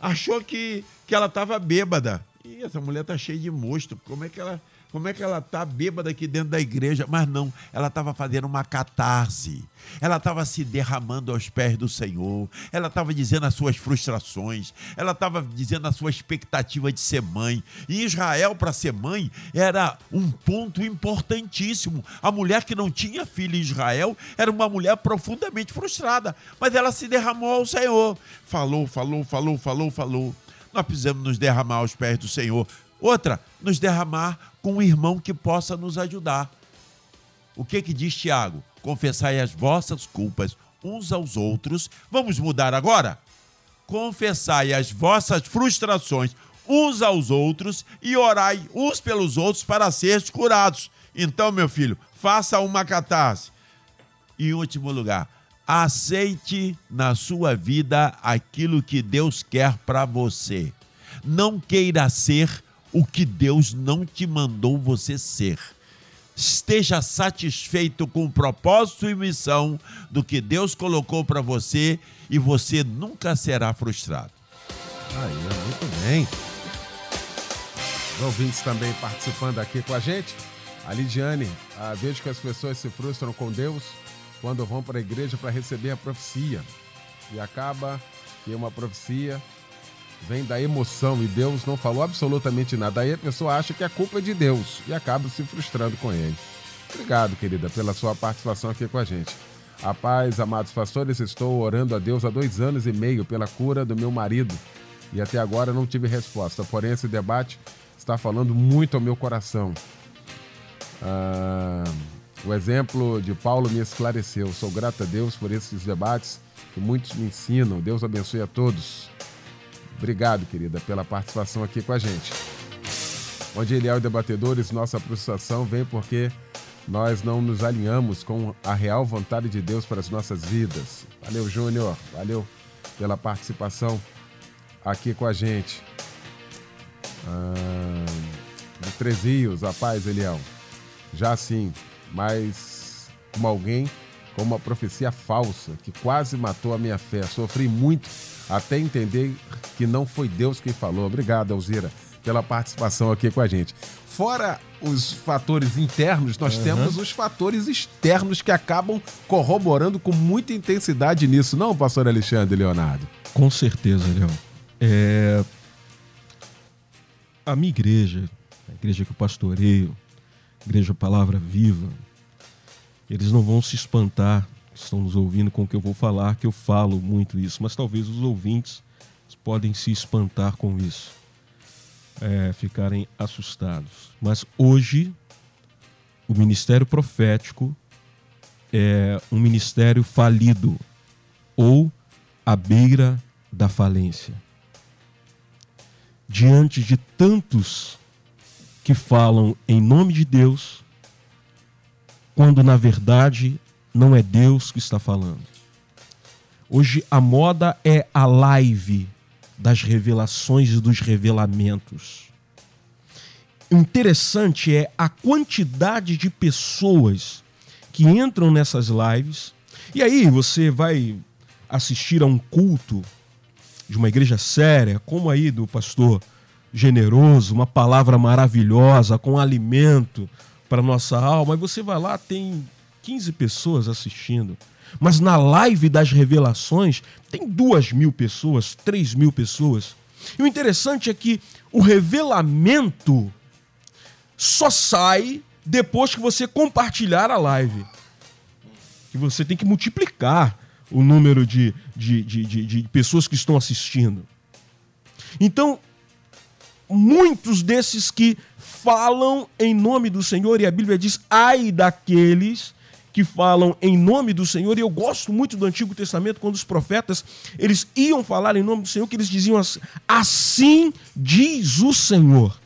Achou que, que ela estava bêbada. E essa mulher tá cheia de monstro. Como é que ela, como é que ela tá bêbada aqui dentro da igreja? Mas não, ela estava fazendo uma catarse. Ela estava se derramando aos pés do Senhor. Ela estava dizendo as suas frustrações. Ela estava dizendo a sua expectativa de ser mãe. E Israel, para ser mãe, era um ponto importantíssimo. A mulher que não tinha filho em Israel era uma mulher profundamente frustrada. Mas ela se derramou ao Senhor. Falou, falou, falou, falou, falou. Nós precisamos nos derramar aos pés do Senhor. Outra, nos derramar com um irmão que possa nos ajudar. O que que diz Tiago? Confessai as vossas culpas uns aos outros. Vamos mudar agora? Confessai as vossas frustrações uns aos outros e orai uns pelos outros para seres curados. Então, meu filho, faça uma catarse. Em último lugar, aceite na sua vida aquilo que Deus quer para você. Não queira ser o que Deus não te mandou você ser. Esteja satisfeito com o propósito e missão do que Deus colocou para você e você nunca será frustrado. Aí, muito bem. Os ouvintes também participando aqui com a gente. A Lidiane, ah, vejo que as pessoas se frustram com Deus quando vão para a igreja para receber a profecia. E acaba que uma profecia vem da emoção e Deus não falou absolutamente nada. Aí a pessoa acha que a culpa é de Deus e acaba se frustrando com ele. Obrigado, querida, pela sua participação aqui com a gente. A paz, amados pastores, estou orando a Deus há dois anos e meio pela cura do meu marido e até agora não tive resposta. Porém, esse debate está falando muito ao meu coração. Ah, o exemplo de Paulo me esclareceu. Sou grato a Deus por esses debates que muitos me ensinam. Deus abençoe a todos. Obrigado, querida, pela participação aqui com a gente. Onde ele é o debatedores, nossa frustração vem porque nós não nos alinhamos com a real vontade de Deus para as nossas vidas. Valeu, Júnior. Valeu pela participação aqui com a gente. Ah, de Três Rios, a paz, Eliel. Já sim, mas como alguém com uma profecia falsa que quase matou a minha fé. Sofri muito até entender que não foi Deus quem falou. Obrigado, Alzira, pela participação aqui com a gente. Fora os fatores internos, nós Uhum. temos os fatores externos que acabam corroborando com muita intensidade nisso, não, pastor Alexandre Leonardo? Com certeza, Léo. É... A minha igreja, a igreja que eu pastoreio, a igreja Palavra Viva, eles não vão se espantar, estão nos ouvindo com o que eu vou falar, que eu falo muito isso, mas talvez os ouvintes podem se espantar com isso, é, ficarem assustados. Mas hoje, o ministério profético é um ministério falido ou à beira da falência. Diante de tantos que falam em nome de Deus, quando na verdade não é Deus que está falando. Hoje a moda é a live das revelações e dos revelamentos. O interessante é a quantidade de pessoas que entram nessas lives. E aí você vai assistir a um culto de uma igreja séria, como aí do pastor generoso, uma palavra maravilhosa, com alimento para nossa alma, e você vai lá, tem 15 pessoas assistindo. Mas na live das revelações tem duas mil pessoas, três mil pessoas. E o interessante é que o revelamento só sai depois que você compartilhar a live. Que você tem que multiplicar o número de, de, de, de, de pessoas que estão assistindo. Então, muitos desses que falam em nome do Senhor, e a Bíblia diz: ai daqueles que falam em nome do Senhor, e eu gosto muito do Antigo Testamento, quando os profetas eles iam falar em nome do Senhor, que eles diziam assim, assim diz o Senhor.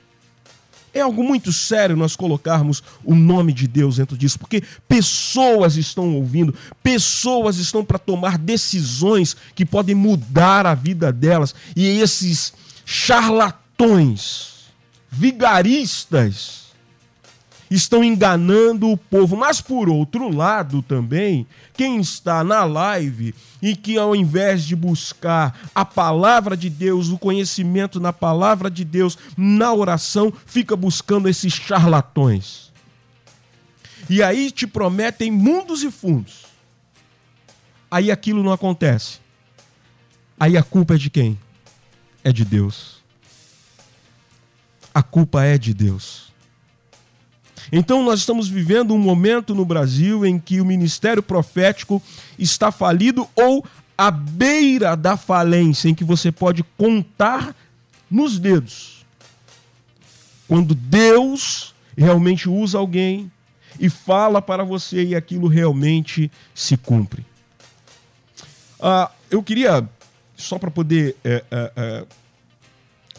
É algo muito sério nós colocarmos o nome de Deus dentro disso, porque pessoas estão ouvindo, pessoas estão para tomar decisões que podem mudar a vida delas, e esses charlatões, vigaristas, estão enganando o povo. Mas por outro lado também, quem está na live e que ao invés de buscar a palavra de Deus, o conhecimento na palavra de Deus, na oração, fica buscando esses charlatões. E aí te prometem mundos e fundos. Aí aquilo não acontece. Aí a culpa é de quem? É de Deus. A culpa é de Deus. Então, nós estamos vivendo um momento no Brasil em que o ministério profético está falido ou à beira da falência, em que você pode contar nos dedos. Quando Deus realmente usa alguém e fala para você e aquilo realmente se cumpre. Ah, eu queria, só para poder é, é, é,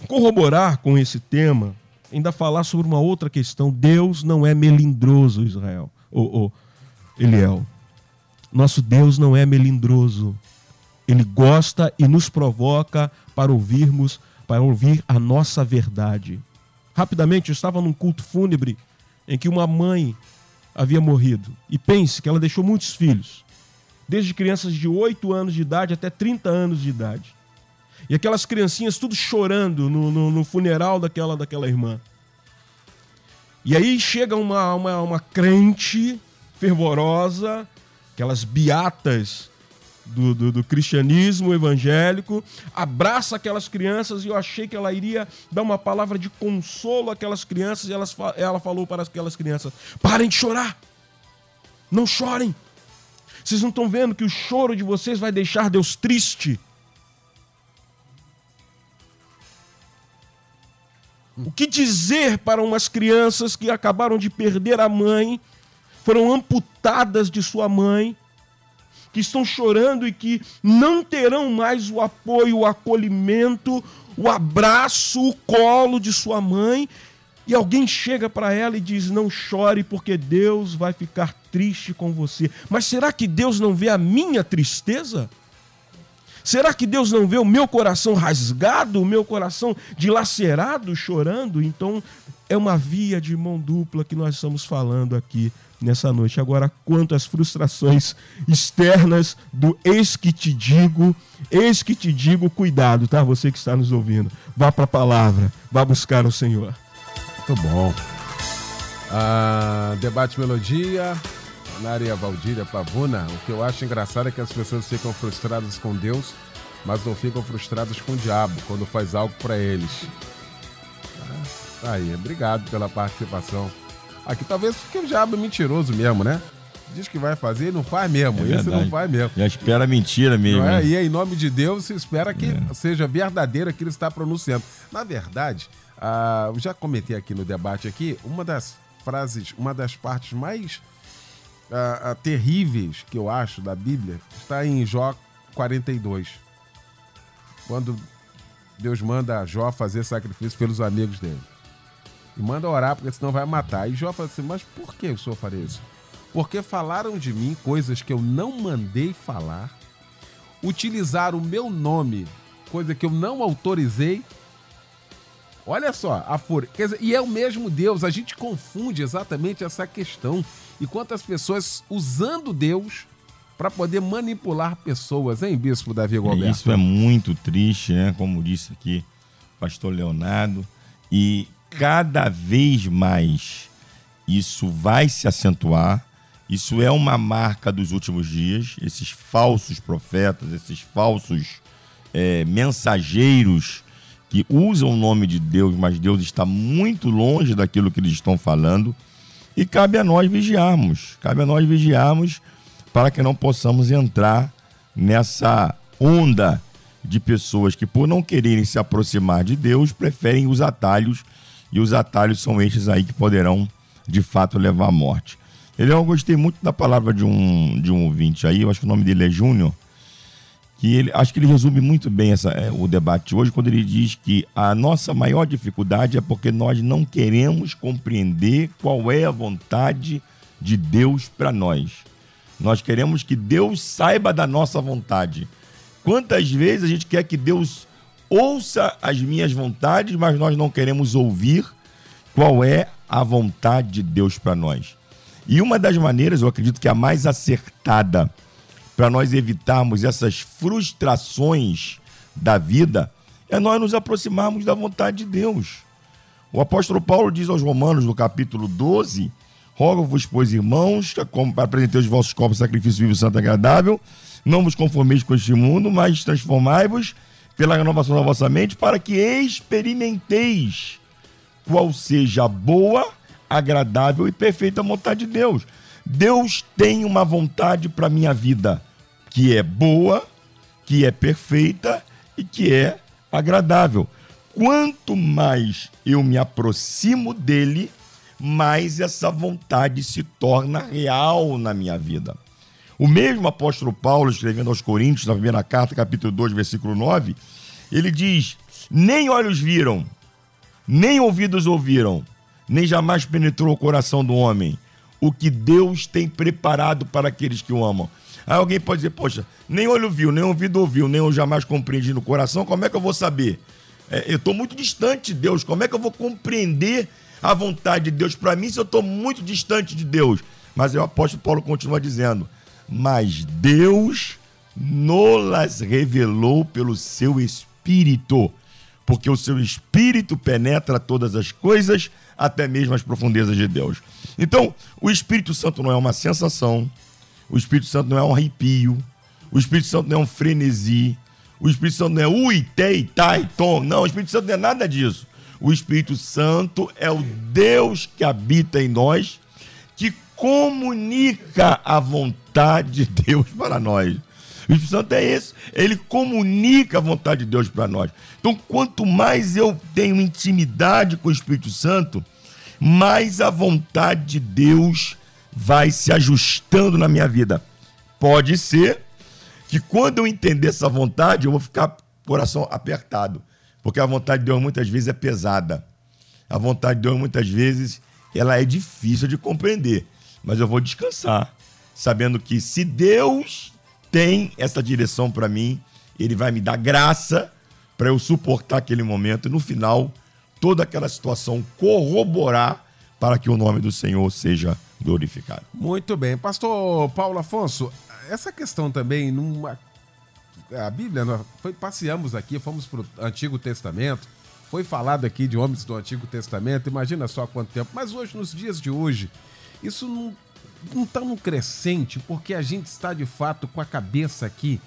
corroborar com esse tema, ainda falar sobre uma outra questão. Deus não é melindroso, Israel. Ou, ou Eliel. Nosso Deus não é melindroso. Ele gosta e nos provoca para ouvirmos, para ouvir a nossa verdade. Rapidamente, eu estava num culto fúnebre em que uma mãe havia morrido. E pense que ela deixou muitos filhos, desde crianças de 8 anos de idade até 30 anos de idade. E aquelas criancinhas tudo chorando no, no, no funeral daquela, daquela irmã. E aí chega uma, uma, uma crente fervorosa aquelas beatas do, do, do cristianismo evangélico, abraça aquelas crianças e eu achei que ela iria dar uma palavra de consolo àquelas crianças e elas, ela falou para aquelas crianças: parem de chorar, não chorem. Vocês não estão vendo que o choro de vocês vai deixar Deus triste? O que dizer para umas crianças que acabaram de perder a mãe, foram amputadas de sua mãe, que estão chorando e que não terão mais o apoio, o acolhimento, o abraço, o colo de sua mãe, e alguém chega para ela e diz: Não chore, porque Deus vai ficar triste com você. Mas será que Deus não vê a minha tristeza? Será que Deus não vê o meu coração rasgado, o meu coração dilacerado, chorando? Então é uma via de mão dupla que nós estamos falando aqui nessa noite. Agora, quanto às frustrações externas do eis que te digo, eis que te digo, cuidado, tá? Você que está nos ouvindo. Vá para a palavra, vá buscar o Senhor. Muito bom. Ah, debate Melodia, Maria Valdíria Pavuna. O que eu acho engraçado é que as pessoas ficam frustradas com Deus, mas não ficam frustradas com o diabo quando faz algo para eles. Ah, tá aí, obrigado pela participação. Aqui talvez porque o diabo é mentiroso mesmo, né? Diz que vai fazer e não faz mesmo. É Esse não faz mesmo. Já espera mentira mesmo. É? né? E em nome de Deus, se espera que seja verdadeiro aquilo que ele está pronunciando. Na verdade, ah, eu já comentei aqui no debate aqui, uma das frases, uma das partes mais ah, ah, terríveis que eu acho da Bíblia está em Jó 42. Quando Deus manda Jó fazer sacrifício pelos amigos dele. E manda orar, porque senão vai matar. E Jó fala assim, mas por que o senhor faria isso? Porque falaram de mim coisas que eu não mandei falar, utilizaram o meu nome, coisa que eu não autorizei. Olha só, a dizer, e é o mesmo Deus, a gente confunde exatamente essa questão. E quantas pessoas usando Deus para poder manipular pessoas, hein, Bispo Davi Gilberto? Isso é muito triste, né? Como disse aqui o pastor Leonardo. E cada vez mais isso vai se acentuar. Isso é uma marca dos últimos dias. Esses falsos profetas, esses falsos é, mensageiros que usam o nome de Deus, mas Deus está muito longe daquilo que eles estão falando. E cabe a nós vigiarmos. Cabe a nós vigiarmos para que não possamos entrar nessa onda de pessoas que, por não quererem se aproximar de Deus, preferem os atalhos, e os atalhos são estes aí que poderão, de fato, levar à morte. Ele, eu gostei muito da palavra de um, de um ouvinte aí, eu acho que o nome dele é Júnior, que ele, acho que ele resume muito bem essa, é, o debate de hoje, quando ele diz que a nossa maior dificuldade é porque nós não queremos compreender qual é a vontade de Deus para nós. Nós queremos que Deus saiba da nossa vontade. Quantas vezes a gente quer que Deus ouça as minhas vontades, mas nós não queremos ouvir qual é a vontade de Deus para nós? E uma das maneiras, eu acredito que a mais acertada para nós evitarmos essas frustrações da vida é nós nos aproximarmos da vontade de Deus. O apóstolo Paulo diz aos Romanos, no capítulo 12: Rogo-vos, pois, irmãos, como apresentei os vossos corpos sacrifício vivo, santo agradável, não vos conformeis com este mundo, mas transformai-vos pela renovação da vossa mente, para que experimenteis qual seja a boa, agradável e perfeita vontade de Deus. Deus tem uma vontade para minha vida que é boa, que é perfeita e que é agradável. Quanto mais eu me aproximo dele, mais essa vontade se torna real na minha vida. O mesmo apóstolo Paulo, escrevendo aos Coríntios, na primeira carta, capítulo 2, versículo 9, ele diz: Nem olhos viram, nem ouvidos ouviram, nem jamais penetrou o coração do homem o que Deus tem preparado para aqueles que o amam. Aí alguém pode dizer, poxa, nem olho viu, nem ouvido ouviu, nem eu jamais compreendi no coração, como é que eu vou saber? É, eu estou muito distante de Deus, como é que eu vou compreender a vontade de Deus para mim se eu estou muito distante de Deus? Mas o apóstolo Paulo continua dizendo, mas Deus nos revelou pelo seu Espírito, porque o seu Espírito penetra todas as coisas, até mesmo as profundezas de Deus. Então, o Espírito Santo não é uma sensação, O Espírito Santo não é um arrepio. O Espírito Santo não é um frenesi. O Espírito Santo não é ui, tei, tai, tom. Não, o Espírito Santo não é nada disso. O Espírito Santo é o Deus que habita em nós, que comunica a vontade de Deus para nós. O Espírito Santo é esse. Ele comunica a vontade de Deus para nós. Então, quanto mais eu tenho intimidade com o Espírito Santo, mais a vontade de Deus vai se ajustando na minha vida. Pode ser que quando eu entender essa vontade, eu vou ficar coração apertado. Porque a vontade de Deus muitas vezes é pesada. A vontade de Deus muitas vezes ela é difícil de compreender. Mas eu vou descansar, sabendo que se Deus tem essa direção para mim, ele vai me dar graça para eu suportar aquele momento e no final toda aquela situação corroborar para que o nome do Senhor seja glorificado. Muito bem. Pastor Paulo Afonso, essa questão também, numa... a Bíblia, nós foi, passeamos aqui, fomos para o Antigo Testamento, foi falado aqui de homens do Antigo Testamento, imagina só quanto tempo. Mas hoje, nos dias de hoje, isso não não está num crescente, porque a gente está de fato com a cabeça aqui.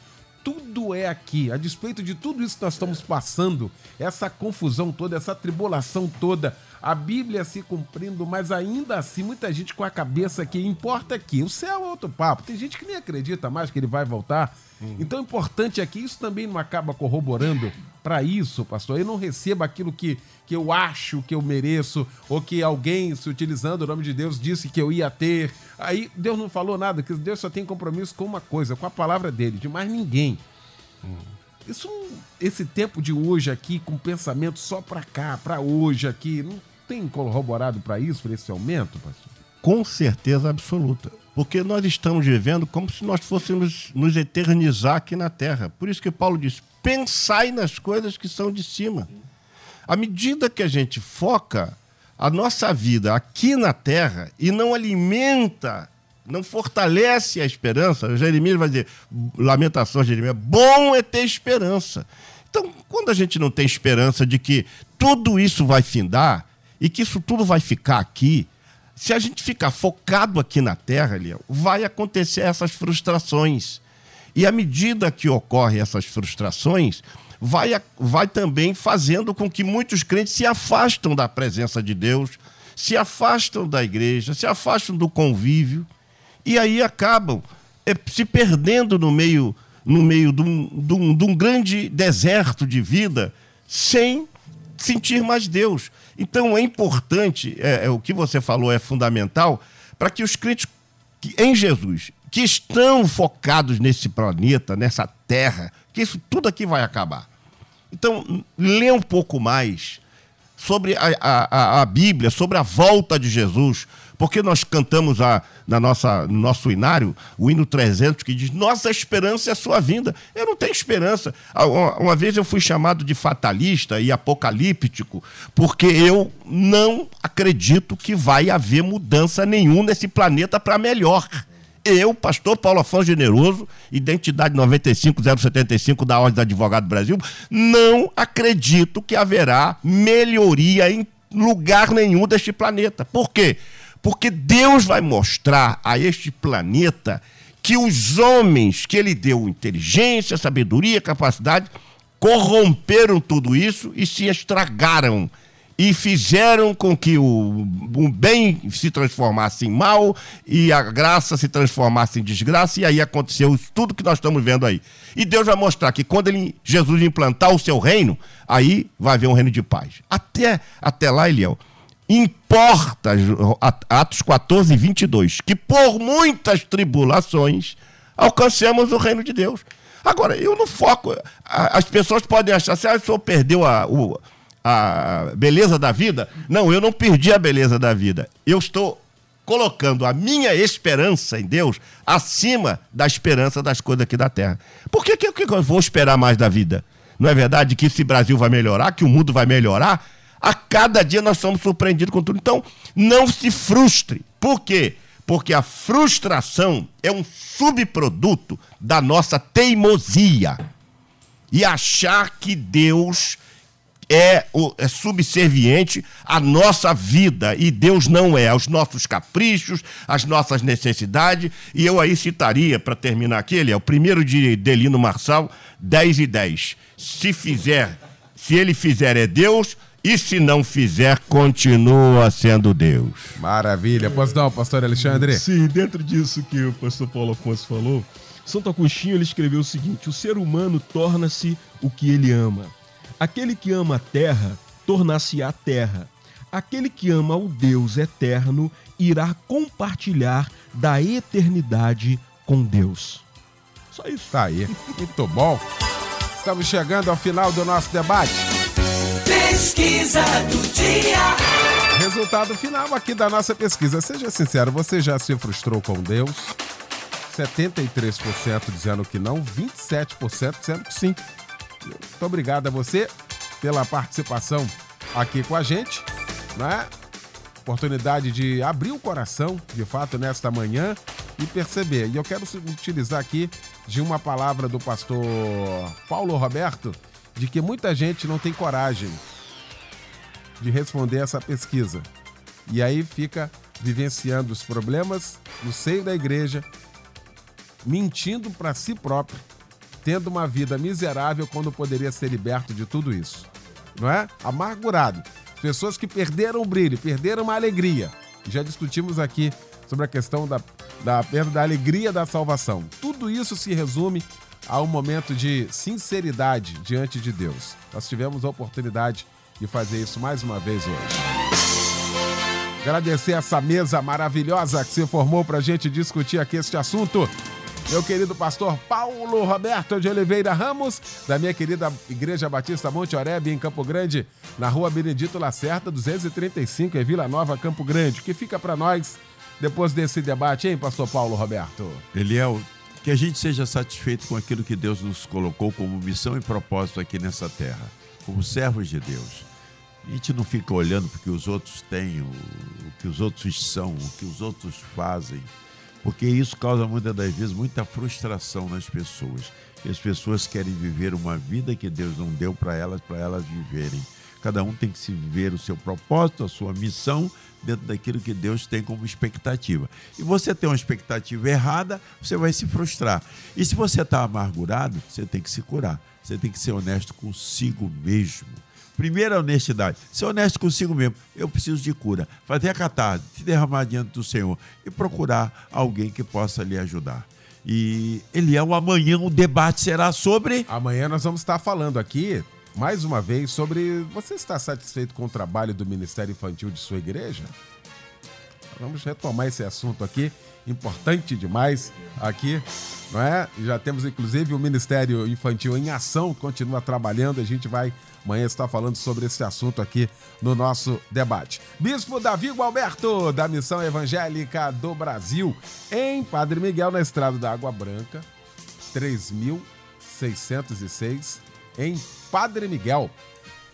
Tudo é aqui, a despeito de tudo isso que nós estamos passando, essa confusão toda, essa tribulação toda, a Bíblia se cumprindo, mas ainda assim muita gente com a cabeça aqui, importa aqui. O céu é outro papo. Tem gente que nem acredita mais que ele vai voltar. Hum. Então o importante é que isso também não acaba corroborando para isso, pastor. Eu não receba aquilo que, que eu acho que eu mereço, ou que alguém, se utilizando o nome de Deus, disse que eu ia ter. Aí Deus não falou nada, que Deus só tem compromisso com uma coisa, com a palavra dele, de mais ninguém. Hum. Isso, esse tempo de hoje aqui, com pensamento só para cá, para hoje aqui, não tem corroborado para isso, para esse aumento, pastor? Com certeza absoluta. Porque nós estamos vivendo como se nós fôssemos nos eternizar aqui na terra. Por isso que Paulo diz: pensai nas coisas que são de cima. À medida que a gente foca a nossa vida aqui na terra e não alimenta, não fortalece a esperança, Jeremias vai dizer, lamentações de Jeremias, bom é ter esperança. Então, quando a gente não tem esperança de que tudo isso vai findar, e que isso tudo vai ficar aqui. Se a gente ficar focado aqui na Terra, vai acontecer essas frustrações. E à medida que ocorrem essas frustrações, vai, vai também fazendo com que muitos crentes se afastam da presença de Deus, se afastam da igreja, se afastam do convívio, e aí acabam é, se perdendo no meio, no meio de um, de, um, de um grande deserto de vida, sem sentir mais Deus. Então é importante, é, é, o que você falou é fundamental, para que os crentes que, em Jesus, que estão focados nesse planeta, nessa terra, que isso tudo aqui vai acabar. Então, lê um pouco mais sobre a, a, a Bíblia, sobre a volta de Jesus, porque nós cantamos a, na nossa, no nosso inário o hino 300 que diz: Nossa esperança é a sua vinda. Eu não tenho esperança. Ah, uma vez eu fui chamado de fatalista e apocalíptico, porque eu não acredito que vai haver mudança nenhuma nesse planeta para melhor. Eu, pastor Paulo Afonso Generoso, identidade 95075 da Ordem do Advogado do Brasil, não acredito que haverá melhoria em lugar nenhum deste planeta. Por quê? Porque Deus vai mostrar a este planeta que os homens que ele deu inteligência, sabedoria, capacidade, corromperam tudo isso e se estragaram e fizeram com que o, o, bem se transformasse em mal e a graça se transformasse em desgraça, e aí aconteceu tudo que nós estamos vendo aí. E Deus vai mostrar que quando ele, Jesus implantar o seu reino, aí vai haver um reino de paz. Até, até lá, Eliel, importa, Atos 14, 22, que por muitas tribulações alcancemos o reino de Deus. Agora, eu não foco. As pessoas podem achar assim, ah, o senhor perdeu a, o, a beleza da vida. Não, eu não perdi a beleza da vida. Eu estou colocando a minha esperança em Deus acima da esperança das coisas aqui da terra. Por que, que, que eu vou esperar mais da vida? Não é verdade que esse Brasil vai melhorar, que o mundo vai melhorar? A cada dia nós somos surpreendidos com tudo. Então, não se frustre. Por quê? Porque a frustração é um subproduto da nossa teimosia. E achar que Deus é, é subserviente à nossa vida e Deus não é, aos nossos caprichos, às nossas necessidades. E eu aí citaria, para terminar aqui, ele é o primeiro de Delino Marçal, 10 e 10. Se fizer, se ele fizer é Deus, e se não fizer, continua sendo Deus. Maravilha. Pois não, pastor Alexandre? Sim, dentro disso que o pastor Paulo Afonso falou, Santo Agostinho ele escreveu o seguinte: o ser humano torna-se o que ele ama. Aquele que ama a terra, tornar-se a terra. Aquele que ama o Deus eterno irá compartilhar da eternidade com Deus. Só isso. Tá aí. Muito bom. Estamos chegando ao final do nosso debate. Pesquisa do dia. Resultado final aqui da nossa pesquisa. Seja sincero, você já se frustrou com Deus? 73% dizendo que não, 27% dizendo que sim. Muito obrigado a você pela participação aqui com a gente, né? Oportunidade de abrir o coração, de fato, nesta manhã e perceber. E eu quero utilizar aqui de uma palavra do pastor Paulo Roberto, de que muita gente não tem coragem de responder essa pesquisa. E aí fica vivenciando os problemas no seio da igreja, mentindo para si próprio, tendo uma vida miserável quando poderia ser liberto de tudo isso. Não é? Amargurado. Pessoas que perderam o brilho, perderam a alegria. Já discutimos aqui sobre a questão da, da perda da alegria da salvação. Tudo isso se resume a um momento de sinceridade diante de Deus. Nós tivemos a oportunidade de fazer isso mais uma vez hoje. Agradecer essa mesa maravilhosa que se formou para a gente discutir aqui este assunto. Meu querido pastor Paulo Roberto de Oliveira Ramos, da minha querida Igreja Batista Monte Oreb, em Campo Grande, na rua Benedito Lacerda, 235, em Vila Nova, Campo Grande. O que fica para nós depois desse debate, hein, pastor Paulo Roberto? Eliel, que a gente seja satisfeito com aquilo que Deus nos colocou como missão e propósito aqui nessa terra, como servos de Deus. A gente não fica olhando porque os outros têm, o, o que os outros são, o que os outros fazem, porque isso causa muitas das vezes muita frustração nas pessoas. E as pessoas querem viver uma vida que Deus não deu para elas, para elas viverem. Cada um tem que se viver o seu propósito, a sua missão, dentro daquilo que Deus tem como expectativa. E você tem uma expectativa errada, você vai se frustrar. E se você está amargurado, você tem que se curar. Você tem que ser honesto consigo mesmo. Primeira honestidade, ser honesto consigo mesmo. Eu preciso de cura. Fazer a catarse, se derramar diante do Senhor e procurar alguém que possa lhe ajudar. E Eliel, amanhã o debate será sobre. Amanhã nós vamos estar falando aqui, mais uma vez, sobre. Você está satisfeito com o trabalho do Ministério Infantil de sua igreja? Vamos retomar esse assunto aqui, importante demais aqui, não é? Já temos inclusive o Ministério Infantil em ação, continua trabalhando, a gente vai amanhã estar falando sobre esse assunto aqui no nosso debate. Bispo Davi Gualberto, da Missão Evangélica do Brasil, em Padre Miguel, na Estrada da Água Branca, 3606, em Padre Miguel.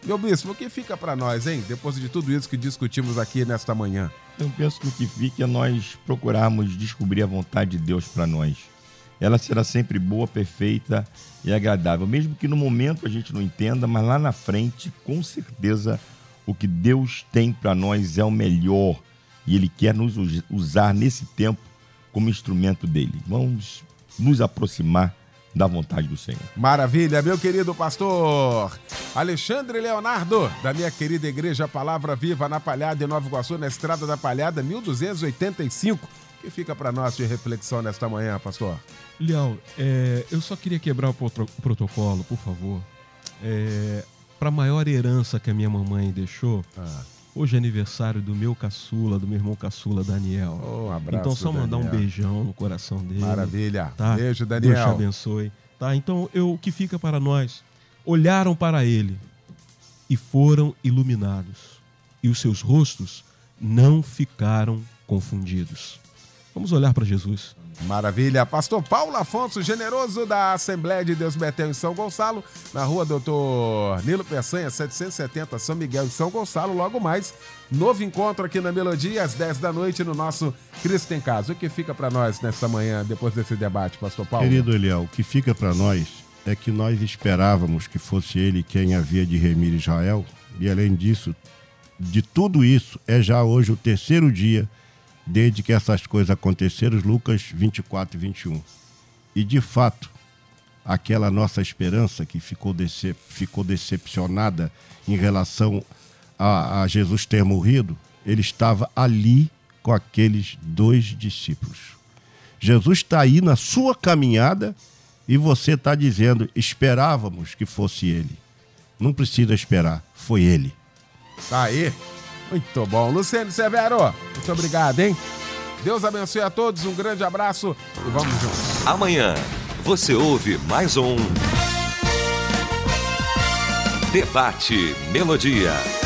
Meu bispo, o que fica para nós, hein? Depois de tudo isso que discutimos aqui nesta manhã. Eu penso que o que fica é nós procurarmos descobrir a vontade de Deus para nós. Ela será sempre boa, perfeita e agradável, mesmo que no momento a gente não entenda, mas lá na frente, com certeza, o que Deus tem para nós é o melhor e Ele quer nos usar nesse tempo como instrumento dele. Vamos nos aproximar da vontade do Senhor. Maravilha, meu querido pastor Alexandre Leonardo, da minha querida igreja Palavra Viva na Palhada em Nova Iguaçu, na Estrada da Palhada, 1285. O que fica para nós de reflexão nesta manhã, pastor? Leal, é, eu só queria quebrar o, protocolo, por favor. É, para a maior herança que a minha mamãe deixou, Ah. hoje é aniversário do meu caçula, do meu irmão caçula Daniel. Oh, um abraço, então só mandar um Daniel. beijão no coração dele. Maravilha. Tá? Beijo, Deus te Daniel. abençoe. Tá? Então, eu, o que fica para nós? Olharam para ele e foram iluminados, e os seus rostos não ficaram confundidos. Vamos olhar para Jesus. Maravilha. Pastor Paulo Afonso Generoso, da Assembleia de Deus Betel em São Gonçalo, na rua Doutor Nilo Peçanha, 770, São Miguel em São Gonçalo. Logo mais, novo encontro aqui na Melodia, às 10 da noite, no nosso Cristo em Casa. O que fica para nós nesta manhã, depois desse debate, Pastor Paulo? Querido Eliel, o que fica para nós é que nós esperávamos que fosse ele quem havia de remir Israel, e além disso, de tudo isso, é já hoje o terceiro dia desde que essas coisas aconteceram, Lucas 24 e 21. E de fato, aquela nossa esperança que ficou, decep ficou decepcionada em relação a, a Jesus ter morrido, ele estava ali com aqueles dois discípulos. Jesus está aí na sua caminhada e você está dizendo: esperávamos que fosse ele. Não precisa esperar, foi ele. Tá aí. Muito bom. Luciano Severo, muito obrigado, hein? Deus abençoe a todos, um grande abraço e vamos juntos. Amanhã você ouve mais um Debate Melodia.